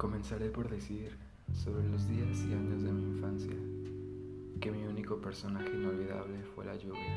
Comenzaré por decir sobre los días y años de mi infancia que mi único personaje inolvidable fue la lluvia.